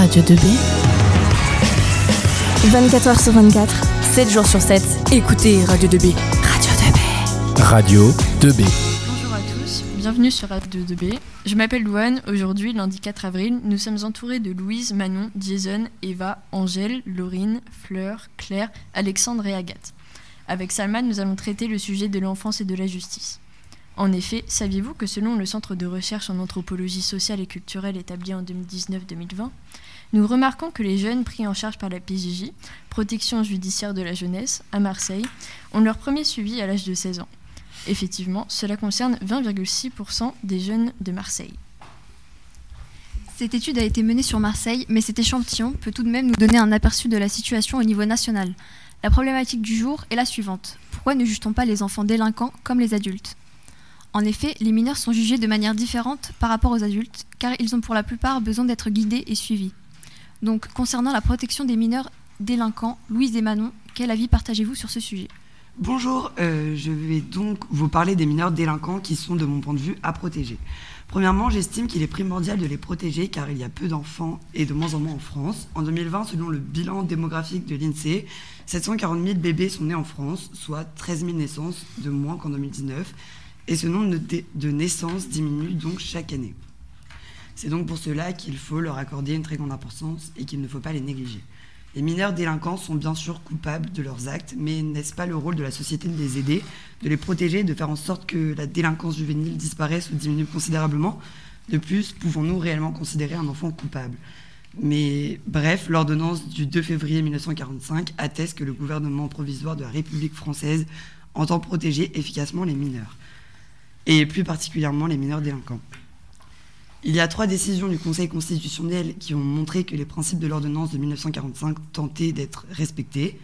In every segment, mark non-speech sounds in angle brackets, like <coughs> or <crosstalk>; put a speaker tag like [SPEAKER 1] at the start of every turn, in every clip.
[SPEAKER 1] Radio 2B. 24h sur 24, 7 jours sur 7. Écoutez Radio 2B. Radio 2B.
[SPEAKER 2] Radio 2B.
[SPEAKER 3] Bonjour à tous, bienvenue sur Radio 2B. Je m'appelle Louane. Aujourd'hui, lundi 4 avril, nous sommes entourés de Louise, Manon, Jason, Eva, Angèle, Laurine, Fleur, Claire, Alexandre et Agathe. Avec Salman, nous allons traiter le sujet de l'enfance et de la justice. En effet, saviez-vous que selon le Centre de recherche en anthropologie sociale et culturelle établi en 2019-2020, nous remarquons que les jeunes pris en charge par la PJJ, Protection judiciaire de la jeunesse, à Marseille, ont leur premier suivi à l'âge de 16 ans. Effectivement, cela concerne 20,6% des jeunes de Marseille.
[SPEAKER 4] Cette étude a été menée sur Marseille, mais cet échantillon peut tout de même nous donner un aperçu de la situation au niveau national. La problématique du jour est la suivante. Pourquoi ne juge-t-on pas les enfants délinquants comme les adultes? En effet, les mineurs sont jugés de manière différente par rapport aux adultes, car ils ont pour la plupart besoin d'être guidés et suivis. Donc, concernant la protection des mineurs délinquants, Louise et Manon, quel avis partagez-vous sur ce sujet?
[SPEAKER 5] Bonjour, euh, je vais donc vous parler des mineurs délinquants qui sont, de mon point de vue, à protéger. Premièrement, j'estime qu'il est primordial de les protéger car il y a peu d'enfants et de moins en moins en France. En 2020, selon le bilan démographique de l'INSEE, 740 000 bébés sont nés en France, soit 13 000 naissances de moins qu'en 2019. Et ce nombre de, de naissances diminue donc chaque année. C'est donc pour cela qu'il faut leur accorder une très grande importance et qu'il ne faut pas les négliger. Les mineurs délinquants sont bien sûr coupables de leurs actes, mais n'est-ce pas le rôle de la société de les aider, de les protéger, de faire en sorte que la délinquance juvénile disparaisse ou diminue considérablement? De plus, pouvons-nous réellement considérer un enfant coupable? Mais bref, l'ordonnance du 2 février 1945 atteste que le gouvernement provisoire de la République française entend protéger efficacement les mineurs, et plus particulièrement les mineurs délinquants. Il y a trois décisions du Conseil constitutionnel qui ont montré que les principes de l'ordonnance de 1945 tentaient d'être respectés.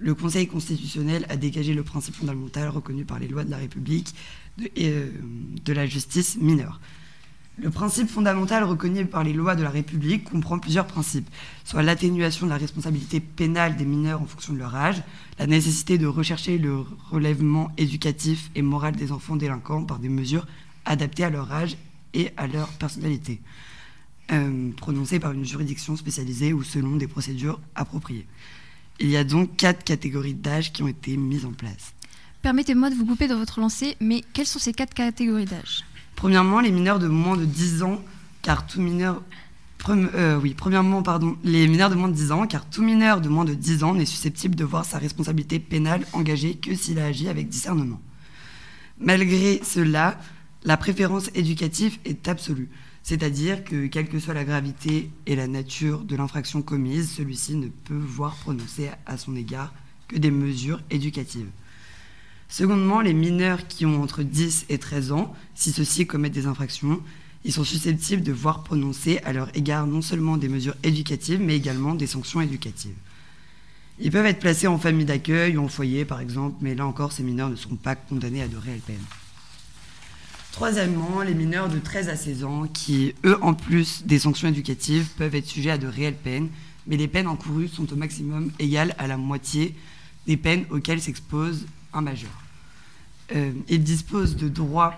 [SPEAKER 5] Le Conseil constitutionnel a dégagé le principe fondamental reconnu par les lois de la République de, euh, de la justice mineure. Le principe fondamental reconnu par les lois de la République comprend plusieurs principes, soit l'atténuation de la responsabilité pénale des mineurs en fonction de leur âge, la nécessité de rechercher le relèvement éducatif et moral des enfants délinquants par des mesures adaptées à leur âge et à leur personnalité, euh, prononcées par une juridiction spécialisée ou selon des procédures appropriées. Il y a donc quatre catégories d'âge qui ont été mises en place.
[SPEAKER 4] Permettez-moi de vous couper dans votre lancée, mais quelles sont ces quatre catégories d'âge?
[SPEAKER 5] Premièrement, les mineurs de moins de 10 ans, car tout mineur... Euh, oui, premièrement, pardon, les mineurs de moins de 10 ans, car tout mineur de moins de 10 ans n'est susceptible de voir sa responsabilité pénale engagée que s'il a agi avec discernement. Malgré cela, la préférence éducative est absolue, c'est-à-dire que quelle que soit la gravité et la nature de l'infraction commise, celui-ci ne peut voir prononcer à son égard que des mesures éducatives. Secondement, les mineurs qui ont entre 10 et 13 ans, si ceux-ci commettent des infractions, ils sont susceptibles de voir prononcer à leur égard non seulement des mesures éducatives, mais également des sanctions éducatives. Ils peuvent être placés en famille d'accueil ou en foyer, par exemple, mais là encore, ces mineurs ne seront pas condamnés à de réelles peines. Troisièmement, les mineurs de 13 à 16 ans, qui, eux, en plus des sanctions éducatives, peuvent être sujets à de réelles peines, mais les peines encourues sont au maximum égales à la moitié des peines auxquelles s'expose un majeur. Euh, ils disposent de droit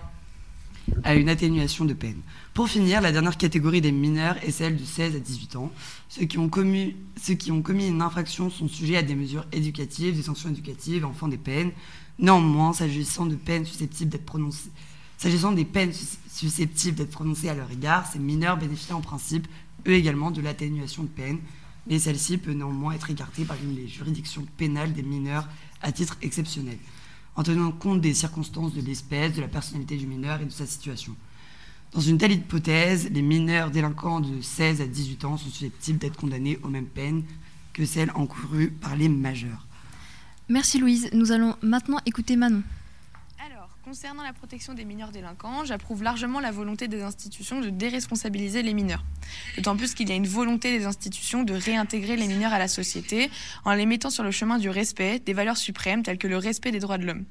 [SPEAKER 5] à une atténuation de peine. Pour finir, la dernière catégorie des mineurs est celle de 16 à 18 ans. Ceux qui ont commis, ceux qui ont commis une infraction sont sujets à des mesures éducatives, des sanctions éducatives, enfin des peines. Néanmoins, s'agissant de peines susceptibles d'être prononcées S'agissant des peines susceptibles d'être prononcées à leur égard, ces mineurs bénéficient en principe, eux également, de l'atténuation de peine, mais celle-ci peut néanmoins être écartée par les juridictions pénales des mineurs à titre exceptionnel, en tenant compte des circonstances de l'espèce, de la personnalité du mineur et de sa situation. Dans une telle hypothèse, les mineurs délinquants de 16 à 18 ans sont susceptibles d'être condamnés aux mêmes peines que celles encourues par les majeurs.
[SPEAKER 4] Merci Louise. Nous allons maintenant écouter Manon.
[SPEAKER 6] Concernant la protection des mineurs délinquants, j'approuve largement la volonté des institutions de déresponsabiliser les mineurs. D'autant plus qu'il y a une volonté des institutions de réintégrer les mineurs à la société en les mettant sur le chemin du respect des valeurs suprêmes telles que le respect des droits de l'homme.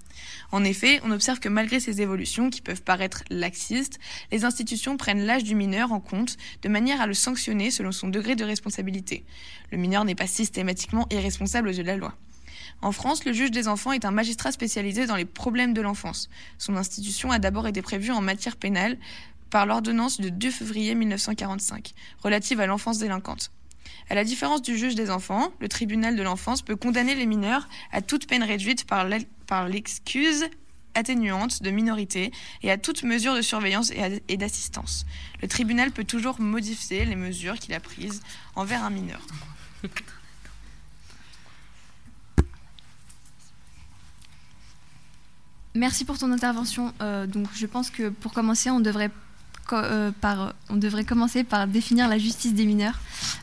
[SPEAKER 6] En effet, on observe que malgré ces évolutions qui peuvent paraître laxistes, les institutions prennent l'âge du mineur en compte de manière à le sanctionner selon son degré de responsabilité. Le mineur n'est pas systématiquement irresponsable de la loi. En France, le juge des enfants est un magistrat spécialisé dans les problèmes de l'enfance. Son institution a d'abord été prévue en matière pénale par l'ordonnance de 2 février 1945 relative à l'enfance délinquante. À la différence du juge des enfants, le tribunal de l'enfance peut condamner les mineurs à toute peine réduite par l'excuse atténuante de minorité et à toute mesure de surveillance et d'assistance. Le tribunal peut toujours modifier les mesures qu'il a prises envers un mineur. <laughs>
[SPEAKER 4] Merci pour ton intervention. Euh, donc, je pense que pour commencer, on devrait, euh, par, on devrait commencer par définir la justice des mineurs.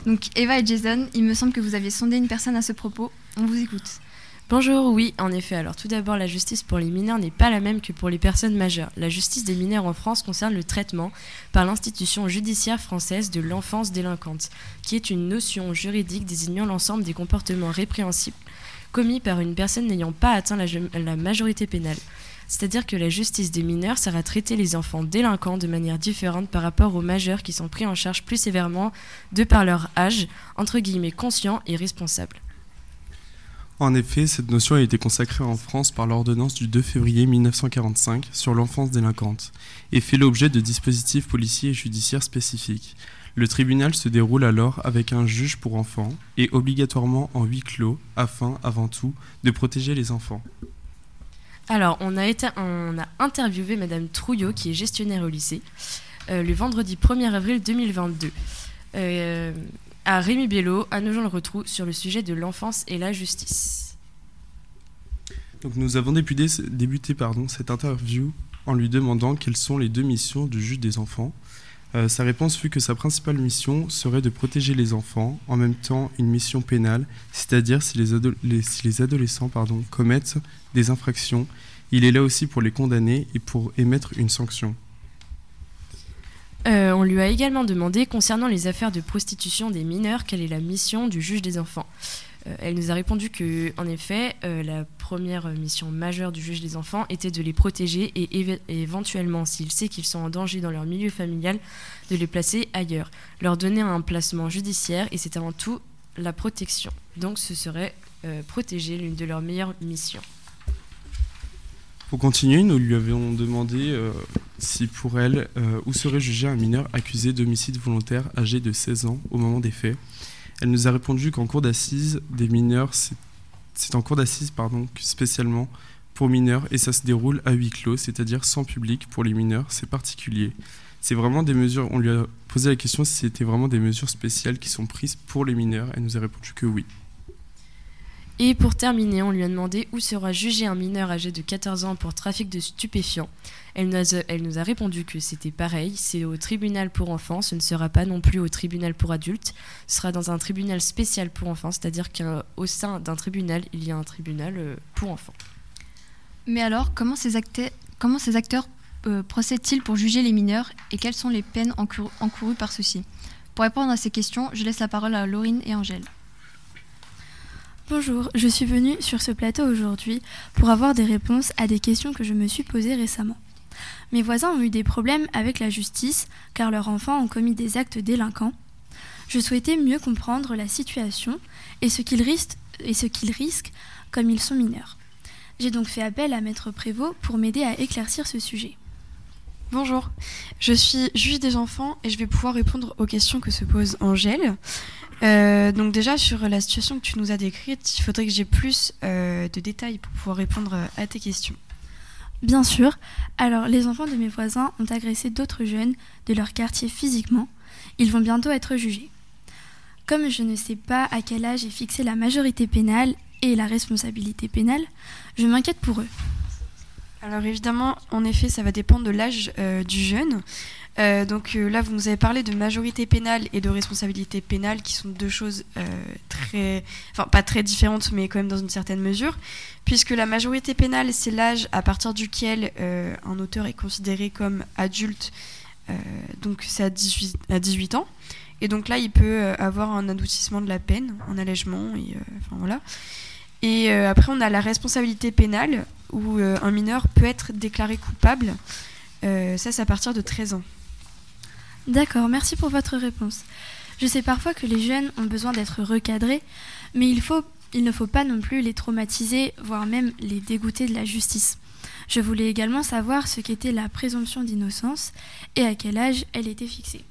[SPEAKER 4] Donc, Eva et Jason, il me semble que vous avez sondé une personne à ce propos. On vous écoute.
[SPEAKER 2] Bonjour, oui, en effet. Alors tout d'abord, la justice pour les mineurs n'est pas la même que pour les personnes majeures. La justice des mineurs en France concerne le traitement par l'institution judiciaire française de l'enfance délinquante, qui est une notion juridique désignant l'ensemble des comportements répréhensibles commis par une personne n'ayant pas atteint la, majorité pénale. C'est-à-dire que la justice des mineurs sert à traiter les enfants délinquants de manière différente par rapport aux majeurs qui sont pris en charge plus sévèrement de par leur âge, entre guillemets conscient et responsable.
[SPEAKER 7] En effet, cette notion a été consacrée en France par l'ordonnance du 2 février 1945 sur l'enfance délinquante et fait l'objet de dispositifs policiers et judiciaires spécifiques. Le tribunal se déroule alors avec un juge pour enfants et obligatoirement en huis clos afin, avant tout, de protéger les enfants.
[SPEAKER 2] Alors, on a, été, on a interviewé Madame Trouillot, qui est gestionnaire au lycée, euh, le vendredi 1er avril 2022. Euh, à Rémi Bello, à Nogent-le-Retrou, sur le sujet de l'enfance et la justice.
[SPEAKER 7] Donc nous avons débuté, débuté pardon, cette interview en lui demandant quelles sont les deux missions du juge des enfants. Euh, sa réponse fut que sa principale mission serait de protéger les enfants, en même temps une mission pénale, c'est-à-dire si les, adolescents commettent des infractions, il est là aussi pour les condamner et pour émettre une sanction.
[SPEAKER 2] Euh, on lui a également demandé, concernant les affaires de prostitution des mineurs, quelle est la mission du juge des enfants? Euh, elle nous a répondu que, en effet, euh, la première mission majeure du juge des enfants était de les protéger et éventuellement, s'il sait qu'ils sont en danger dans leur milieu familial, de les placer ailleurs, leur donner un placement judiciaire et c'est avant tout la protection. Donc ce serait protéger l'une de leurs meilleures missions.
[SPEAKER 7] Pour continuer, nous lui avions demandé euh, si pour elle, euh, où serait jugé un mineur accusé d'homicide volontaire âgé de 16 ans au moment des faits. Elle nous a répondu qu'en cours d'assises des mineurs, c'est en cours d'assises pardon, spécialement pour mineurs et ça se déroule à huis clos, c'est-à-dire sans public pour les mineurs, c'est particulier. C'est vraiment des mesures, on lui a posé la question si c'était vraiment des mesures spéciales qui sont prises pour les mineurs, elle nous a répondu que oui.
[SPEAKER 2] Et pour terminer, on lui a demandé où sera jugé un mineur âgé de 14 ans pour trafic de stupéfiants. Elle nous a, répondu que c'était pareil, c'est au tribunal pour enfants, ce ne sera pas non plus au tribunal pour adultes, ce sera dans un tribunal spécial pour enfants, c'est-à-dire qu'au sein d'un tribunal, il y a un tribunal euh, pour enfants.
[SPEAKER 4] Mais alors, comment ces, comment ces acteurs euh, procèdent-ils pour juger les mineurs et quelles sont les peines encourues par ceux-ci? Pour répondre à ces questions, je laisse la parole à Laurine et Angèle.
[SPEAKER 8] Bonjour, je suis venue sur ce plateau aujourd'hui pour avoir des réponses à des questions que je me suis posées récemment. Mes voisins ont eu des problèmes avec la justice car leurs enfants ont commis des actes délinquants. Je souhaitais mieux comprendre la situation et ce qu'ils risquent, comme ils sont mineurs. J'ai donc fait appel à Maître Prévost pour m'aider à éclaircir ce sujet.
[SPEAKER 9] Bonjour, je suis juge des enfants et je vais pouvoir répondre aux questions que se pose Angèle. Euh, donc déjà sur la situation que tu nous as décrite, il faudrait que j'ai plus euh, de détails pour pouvoir répondre euh, à tes questions.
[SPEAKER 8] Bien sûr. Alors les enfants de mes voisins ont agressé d'autres jeunes de leur quartier physiquement. Ils vont bientôt être jugés. Comme je ne sais pas à quel âge est fixée la majorité pénale et la responsabilité pénale, je m'inquiète pour eux.
[SPEAKER 9] Alors évidemment, en effet, ça va dépendre de l'âge du jeune. Euh, donc euh, là, vous nous avez parlé de majorité pénale et de responsabilité pénale, qui sont deux choses euh, très, enfin pas très différentes, mais quand même dans une certaine mesure, puisque la majorité pénale, c'est l'âge à partir duquel un auteur est considéré comme adulte, donc c'est à 18, à 18 ans, et donc là, il peut avoir un adoucissement de la peine, un allègement, et voilà. Et après, on a la responsabilité pénale, où un mineur peut être déclaré coupable. ça, c'est à partir de 13 ans.
[SPEAKER 8] D'accord, merci pour votre réponse. Je sais parfois que les jeunes ont besoin d'être recadrés, mais il, faut, il ne faut pas non plus les traumatiser, voire même les dégoûter de la justice. Je voulais également savoir ce qu'était la présomption d'innocence et à quel âge elle était fixée.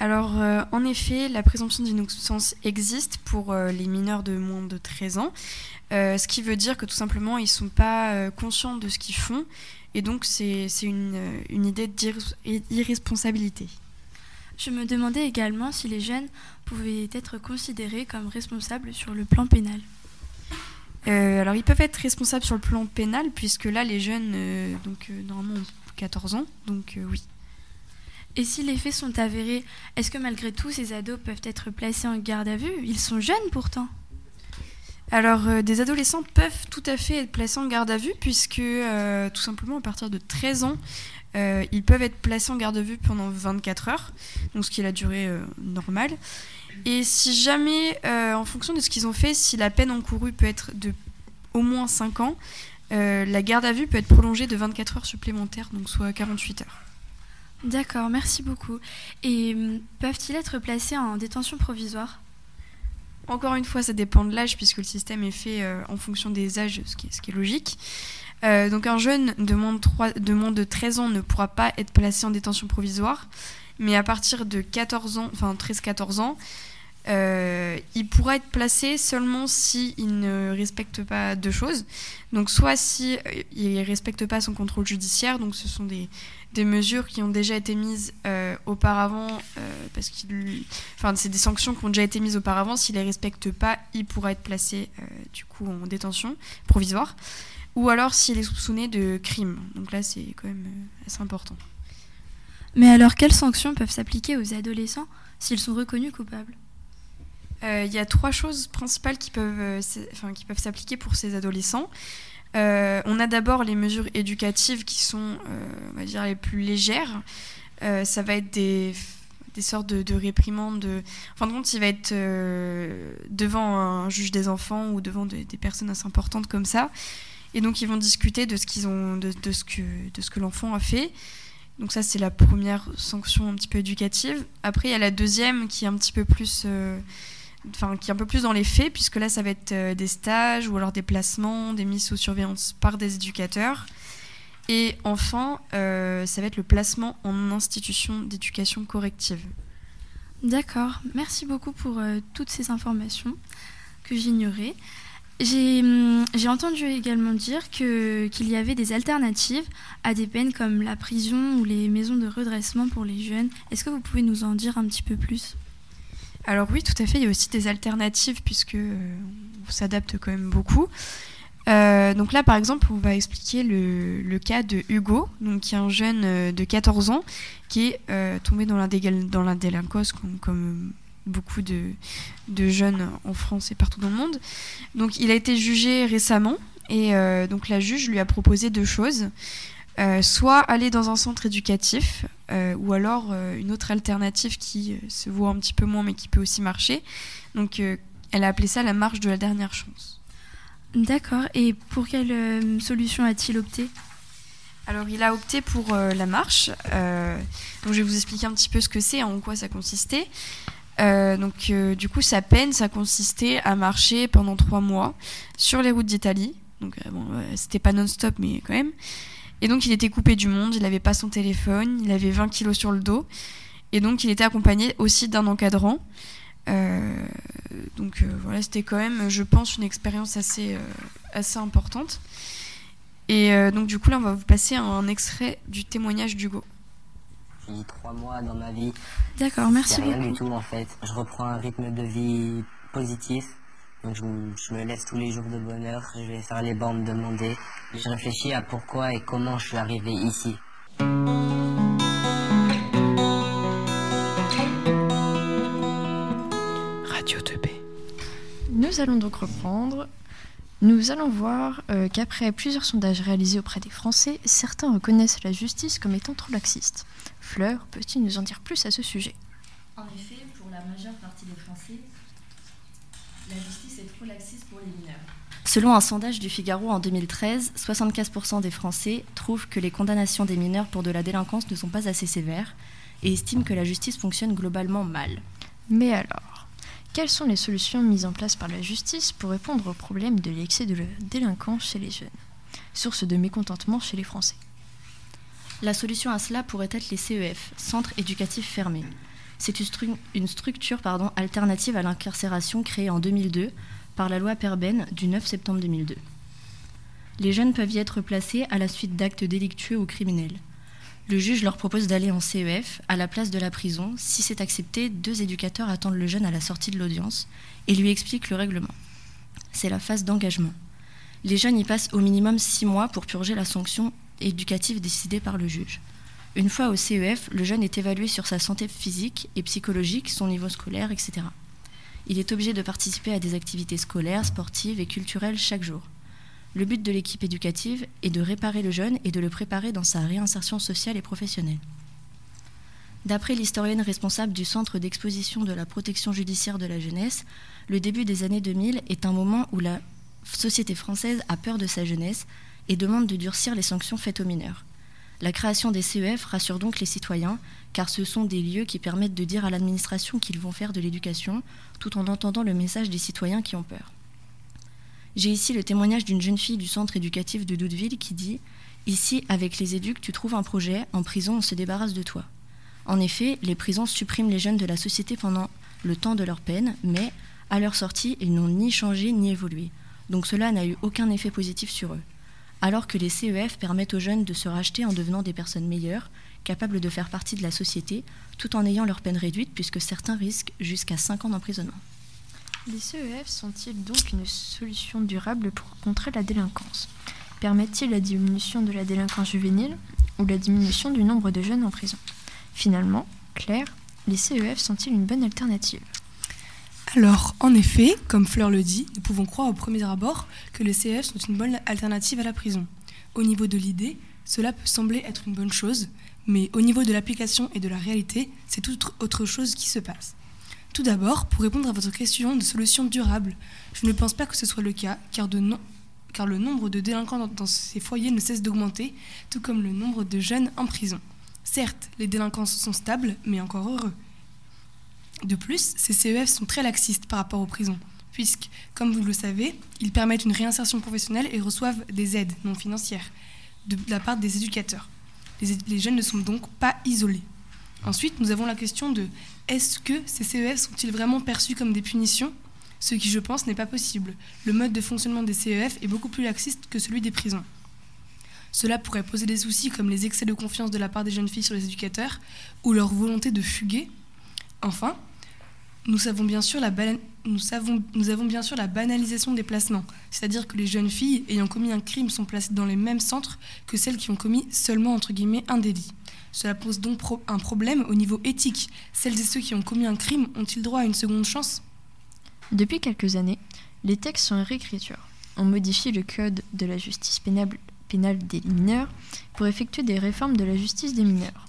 [SPEAKER 9] Alors, euh, en effet, la présomption d'innocence existe pour euh, les mineurs de moins de 13 ans, euh, ce qui veut dire que tout simplement, ils ne sont pas conscients de ce qu'ils font, et donc c'est une, une, idée d'irresponsabilité.
[SPEAKER 8] Je me demandais également si les jeunes pouvaient être considérés comme responsables sur le plan pénal.
[SPEAKER 9] alors, ils peuvent être responsables sur le plan pénal, puisque là, les jeunes, donc normalement, ont 14 ans, donc oui.
[SPEAKER 8] Et si les faits sont avérés, est-ce que malgré tout ces ados peuvent être placés en garde à vue? Ils sont jeunes pourtant.
[SPEAKER 9] Alors, euh, des adolescents peuvent tout à fait être placés en garde à vue, puisque euh, tout simplement à partir de 13 ans, euh, ils peuvent être placés en garde à vue pendant 24 heures, donc ce qui est la durée normale. Et si jamais, en fonction de ce qu'ils ont fait, si la peine encourue peut être de au moins 5 ans, la garde à vue peut être prolongée de 24 heures supplémentaires, donc soit 48 heures.
[SPEAKER 8] D'accord, merci beaucoup. Et hum, peuvent-ils être placés en détention provisoire?
[SPEAKER 9] Encore une fois, ça dépend de l'âge, puisque le système est fait euh, en fonction des âges, ce qui est, logique. Euh, donc un jeune de moins de, de moins de 13 ans ne pourra pas être placé en détention provisoire, mais à partir de 14 ans, enfin 13-14 ans, euh, il pourra être placé seulement s'il il ne respecte pas deux choses. Donc soit si il ne respecte pas son contrôle judiciaire, donc ce sont des, mesures qui ont déjà été mises euh, auparavant, euh, parce qu'il, enfin, c'est des sanctions qui ont déjà été mises auparavant. S'il les respecte pas, il pourra être placé euh, du coup en détention provisoire, ou alors s'il est soupçonné de crime. Donc là, c'est quand même assez important.
[SPEAKER 8] Mais alors, quelles sanctions peuvent s'appliquer aux adolescents s'ils sont reconnus coupables?
[SPEAKER 9] Il y a trois choses principales qui peuvent, enfin, qui peuvent s'appliquer pour ces adolescents. Euh, on a d'abord les mesures éducatives qui sont, euh, on va dire, les plus légères. Euh, ça va être des, sortes de, réprimandes. En fin de compte, il va être devant un juge des enfants ou devant des, personnes assez importantes comme ça. Et donc, ils vont discuter de ce, qu'ils ont, de, ce que, de ce que l'enfant a fait. Donc ça, c'est la première sanction un petit peu éducative. Après, il y a la deuxième qui est un petit peu plus enfin qui est un peu plus dans les faits, puisque là ça va être euh, des stages ou alors des placements, des mises sous surveillance par des éducateurs. Et enfin, euh, ça va être le placement en institution d'éducation corrective.
[SPEAKER 8] D'accord, merci beaucoup pour euh, toutes ces informations que j'ignorais. Hum, j'ai entendu également dire qu'il y avait des alternatives à des peines comme la prison ou les maisons de redressement pour les jeunes. Est-ce que vous pouvez nous en dire un petit peu plus?
[SPEAKER 9] Alors oui, tout à fait. Il y a aussi des alternatives puisque euh, on s'adapte quand même beaucoup. Euh, donc là, par exemple, on va expliquer le, cas de Hugo, donc qui est un jeune euh, de 14 ans qui est tombé dans la, dans délinquance comme, beaucoup de, de, jeunes en France et partout dans le monde. Donc il a été jugé récemment et donc la juge lui a proposé deux choses. Euh, soit aller dans un centre éducatif, euh, ou alors euh, une autre alternative qui se voit un petit peu moins mais qui peut aussi marcher. Donc elle a appelé ça la marche de la dernière chance.
[SPEAKER 8] D'accord, et pour quelle solution a-t-il opté?
[SPEAKER 9] Alors il a opté pour la marche. donc je vais vous expliquer un petit peu ce que c'est, en quoi ça consistait. donc du coup sa peine, ça consistait à marcher pendant trois mois sur les routes d'Italie. Donc bon, c'était pas non-stop mais quand même. Et donc il était coupé du monde, il n'avait pas son téléphone, il avait 20 kilos sur le dos. Et donc il était accompagné aussi d'un encadrant. Euh, donc euh, voilà, c'était quand même, je pense, une expérience assez, euh, assez importante. Et donc du coup là, on va vous passer un extrait du témoignage d'Hugo.
[SPEAKER 10] J'ai trois mois dans ma vie.
[SPEAKER 8] D'accord, merci
[SPEAKER 10] beaucoup. Rien du tout en fait. Je reprends un rythme de vie positif. Donc je, me lève tous les jours de bonne heure, je vais faire les bandes demandées. Je réfléchis à pourquoi et comment je suis arrivé ici.
[SPEAKER 3] Radio 2B. Nous allons donc reprendre. Nous allons voir euh, qu'après plusieurs sondages réalisés auprès des Français, certains reconnaissent la justice comme étant trop laxiste. Fleur, peux-tu nous en dire plus à ce sujet?
[SPEAKER 11] En effet, pour la majeure partie des Français, la justice est trop laxiste pour les mineurs. Selon un sondage du Figaro en 2013, 75% des Français trouvent que les condamnations des mineurs pour de la délinquance ne sont pas assez sévères et estiment que la justice fonctionne globalement mal.
[SPEAKER 3] Mais alors, quelles sont les solutions mises en place par la justice pour répondre au problème de l'excès de délinquance chez les jeunes? Source de mécontentement chez les Français.
[SPEAKER 11] La solution à cela pourrait être les CEF, centres éducatifs fermés. C'est une, structure alternative à l'incarcération créée en 2002 par la loi Perben du 9 septembre 2002. Les jeunes peuvent y être placés à la suite d'actes délictueux ou criminels. Le juge leur propose d'aller en CEF à la place de la prison. Si c'est accepté, deux éducateurs attendent le jeune à la sortie de l'audience et lui expliquent le règlement. C'est la phase d'engagement. Les jeunes y passent au minimum six mois pour purger la sanction éducative décidée par le juge. Une fois au CEF, le jeune est évalué sur sa santé physique et psychologique, son niveau scolaire, etc. Il est obligé de participer à des activités scolaires, sportives et culturelles chaque jour. Le but de l'équipe éducative est de réparer le jeune et de le préparer dans sa réinsertion sociale et professionnelle. D'après l'historienne responsable du Centre d'exposition de la protection judiciaire de la jeunesse, le début des années 2000 est un moment où la société française a peur de sa jeunesse et demande de durcir les sanctions faites aux mineurs. La création des CEF rassure donc les citoyens, car ce sont des lieux qui permettent de dire à l'administration qu'ils vont faire de l'éducation, tout en entendant le message des citoyens qui ont peur. J'ai ici le témoignage d'une jeune fille du centre éducatif de Doudeville qui dit Ici, avec les éducs, tu trouves un projet, en prison, on se débarrasse de toi. En effet, les prisons suppriment les jeunes de la société pendant le temps de leur peine, mais à leur sortie, ils n'ont ni changé ni évolué. Donc cela n'a eu aucun effet positif sur eux. Alors que les CEF permettent aux jeunes de se racheter en devenant des personnes meilleures, capables de faire partie de la société, tout en ayant leur peine réduite, puisque certains risquent jusqu'à 5 ans d'emprisonnement.
[SPEAKER 3] Les CEF sont-ils donc une solution durable pour contrer la délinquance? Permettent-ils la diminution de la délinquance juvénile ou la diminution du nombre de jeunes en prison? Finalement, Claire, les CEF sont-ils une bonne alternative?
[SPEAKER 12] Alors, en effet, comme Fleur le dit, nous pouvons croire au premier abord que les CEF sont une bonne alternative à la prison. Au niveau de l'idée, cela peut sembler être une bonne chose, mais au niveau de l'application et de la réalité, c'est tout autre chose qui se passe. Tout d'abord, pour répondre à votre question de solutions durables, je ne pense pas que ce soit le cas, car, le nombre de délinquants dans, ces foyers ne cesse d'augmenter, tout comme le nombre de jeunes en prison. Certes, les délinquants sont stables, mais encore heureux. De plus, ces CEF sont très laxistes par rapport aux prisons, puisque, comme vous le savez, ils permettent une réinsertion professionnelle et reçoivent des aides non financières de la part des éducateurs. les jeunes ne sont donc pas isolés. Ensuite, nous avons la question de est-ce que ces CEF sont-ils vraiment perçus comme des punitions? Ce qui, je pense, n'est pas possible. Le mode de fonctionnement des CEF est beaucoup plus laxiste que celui des prisons. Cela pourrait poser des soucis comme les excès de confiance de la part des jeunes filles sur les éducateurs ou leur volonté de fuguer. Enfin, nous, savons bien sûr la savons, avons bien sûr la banalisation des placements, c'est-à-dire que les jeunes filles ayant commis un crime sont placées dans les mêmes centres que celles qui ont commis seulement entre guillemets un délit. Cela pose donc un problème au niveau éthique. Celles et ceux qui ont commis un crime ont-ils droit à une seconde chance?
[SPEAKER 3] Depuis quelques années, les textes sont en réécriture. On modifie le code de la justice pénale des mineurs pour effectuer des réformes de la justice des mineurs.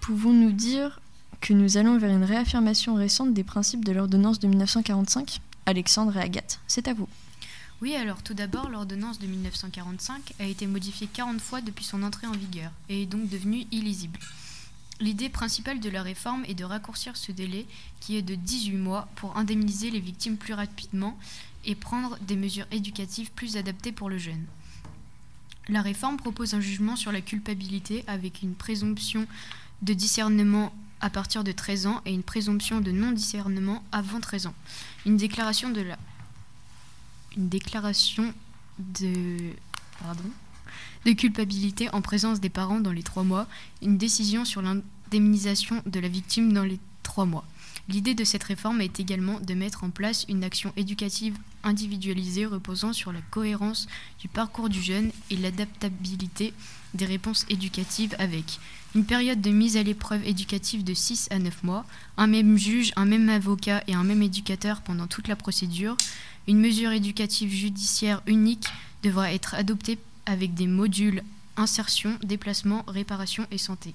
[SPEAKER 3] Pouvons-nous dire que nous allons vers une réaffirmation récente des principes de l'ordonnance de 1945 Alexandre et Agathe, c'est à vous.
[SPEAKER 13] Oui, alors tout d'abord, l'ordonnance de 1945 a été modifiée 40 fois depuis son entrée en vigueur et est donc devenue illisible. L'idée principale de la réforme est de raccourcir ce délai qui est de 18 mois pour indemniser les victimes plus rapidement et prendre des mesures éducatives plus adaptées pour le jeune. La réforme propose un jugement sur la culpabilité avec une présomption de discernement à partir de 13 ans et une présomption de non-discernement avant 13 ans. Une déclaration de la une déclaration de, de culpabilité en présence des parents dans les trois mois, une décision sur l'indemnisation de la victime dans les trois mois. L'idée de cette réforme est également de mettre en place une action éducative individualisée reposant sur la cohérence du parcours du jeune et l'adaptabilité des réponses éducatives avec une période de mise à l'épreuve éducative de 6 à 9 mois, un même juge, un même avocat et un même éducateur pendant toute la procédure, une mesure éducative judiciaire unique devra être adoptée avec des modules insertion, déplacement, réparation et santé.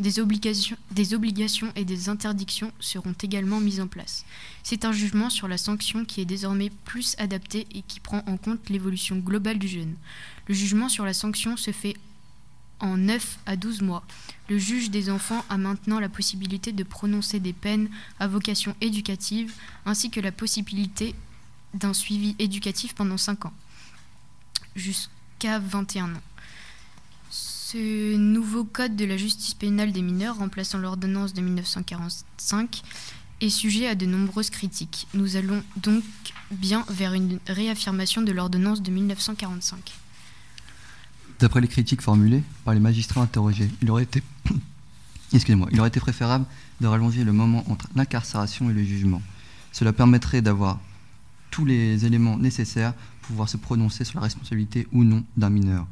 [SPEAKER 13] Des obligations, des obligations, et des interdictions seront également mises en place. C'est un jugement sur la sanction qui est désormais plus adapté et qui prend en compte l'évolution globale du jeune. Le jugement sur la sanction se fait en 9 à 12 mois. Le juge des enfants a maintenant la possibilité de prononcer des peines à vocation éducative ainsi que la possibilité d'un suivi éducatif pendant 5 ans, jusqu'à 21 ans. Ce nouveau code de la justice pénale des mineurs, remplaçant l'ordonnance de 1945, est sujet à de nombreuses critiques. Nous allons donc bien vers une réaffirmation de l'ordonnance de 1945.
[SPEAKER 14] D'après les critiques formulées par les magistrats interrogés, <coughs> il aurait été, préférable de rallonger le moment entre l'incarcération et le jugement. Cela permettrait d'avoir tous les éléments nécessaires pour pouvoir se prononcer sur la responsabilité ou non d'un mineur.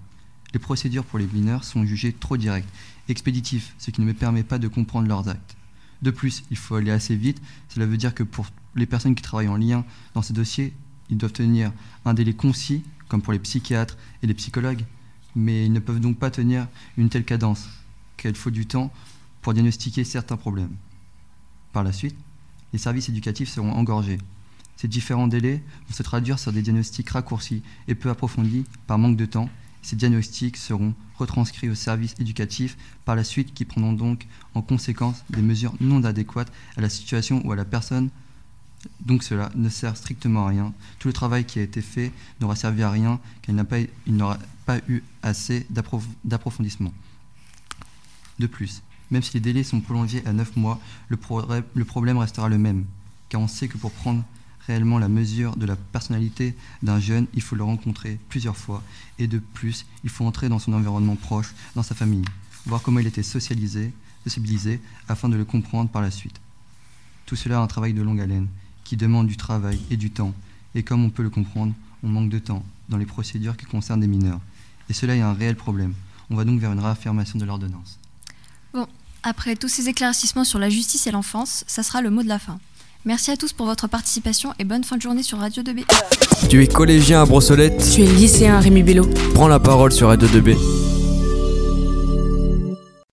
[SPEAKER 14] Les procédures pour les mineurs sont jugées trop directes, expéditives, ce qui ne me permet pas de comprendre leurs actes. De plus, il faut aller assez vite. Cela veut dire que pour les personnes qui travaillent en lien dans ces dossiers, ils doivent tenir un délai concis, comme pour les psychiatres et les psychologues, mais ils ne peuvent donc pas tenir une telle cadence, car il faut du temps pour diagnostiquer certains problèmes. Par la suite, les services éducatifs seront engorgés. Ces différents délais vont se traduire sur des diagnostics raccourcis et peu approfondis par manque de temps ces diagnostics seront retranscrits aux services éducatifs par la suite qui prendront donc en conséquence des mesures non adéquates à la situation ou à la personne. Donc cela ne sert strictement à rien. Tout le travail qui a été fait n'aura servi à rien car il n'aura pas, pas eu assez d'approfondissement. De plus, même si les délais sont prolongés à 9 mois, le, problème restera le même, car on sait que pour prendre réellement la mesure de la personnalité d'un jeune, il faut le rencontrer plusieurs fois. Et de plus, il faut entrer dans son environnement proche, dans sa famille, voir comment il était socialisé, sociabilisé, afin de le comprendre par la suite. Tout cela est un travail de longue haleine, qui demande du travail et du temps. Et comme on peut le comprendre, on manque de temps dans les procédures qui concernent des mineurs. Et cela est un réel problème. On va donc vers une réaffirmation de l'ordonnance.
[SPEAKER 4] Bon, après tous ces éclaircissements sur la justice et l'enfance, ça sera le mot de la fin. Merci à tous pour votre participation et bonne fin de journée sur Radio 2B.
[SPEAKER 15] Tu es collégien à Brossolette.
[SPEAKER 1] Tu es lycéen à Rémi Bello.
[SPEAKER 15] Prends la parole sur Radio 2B.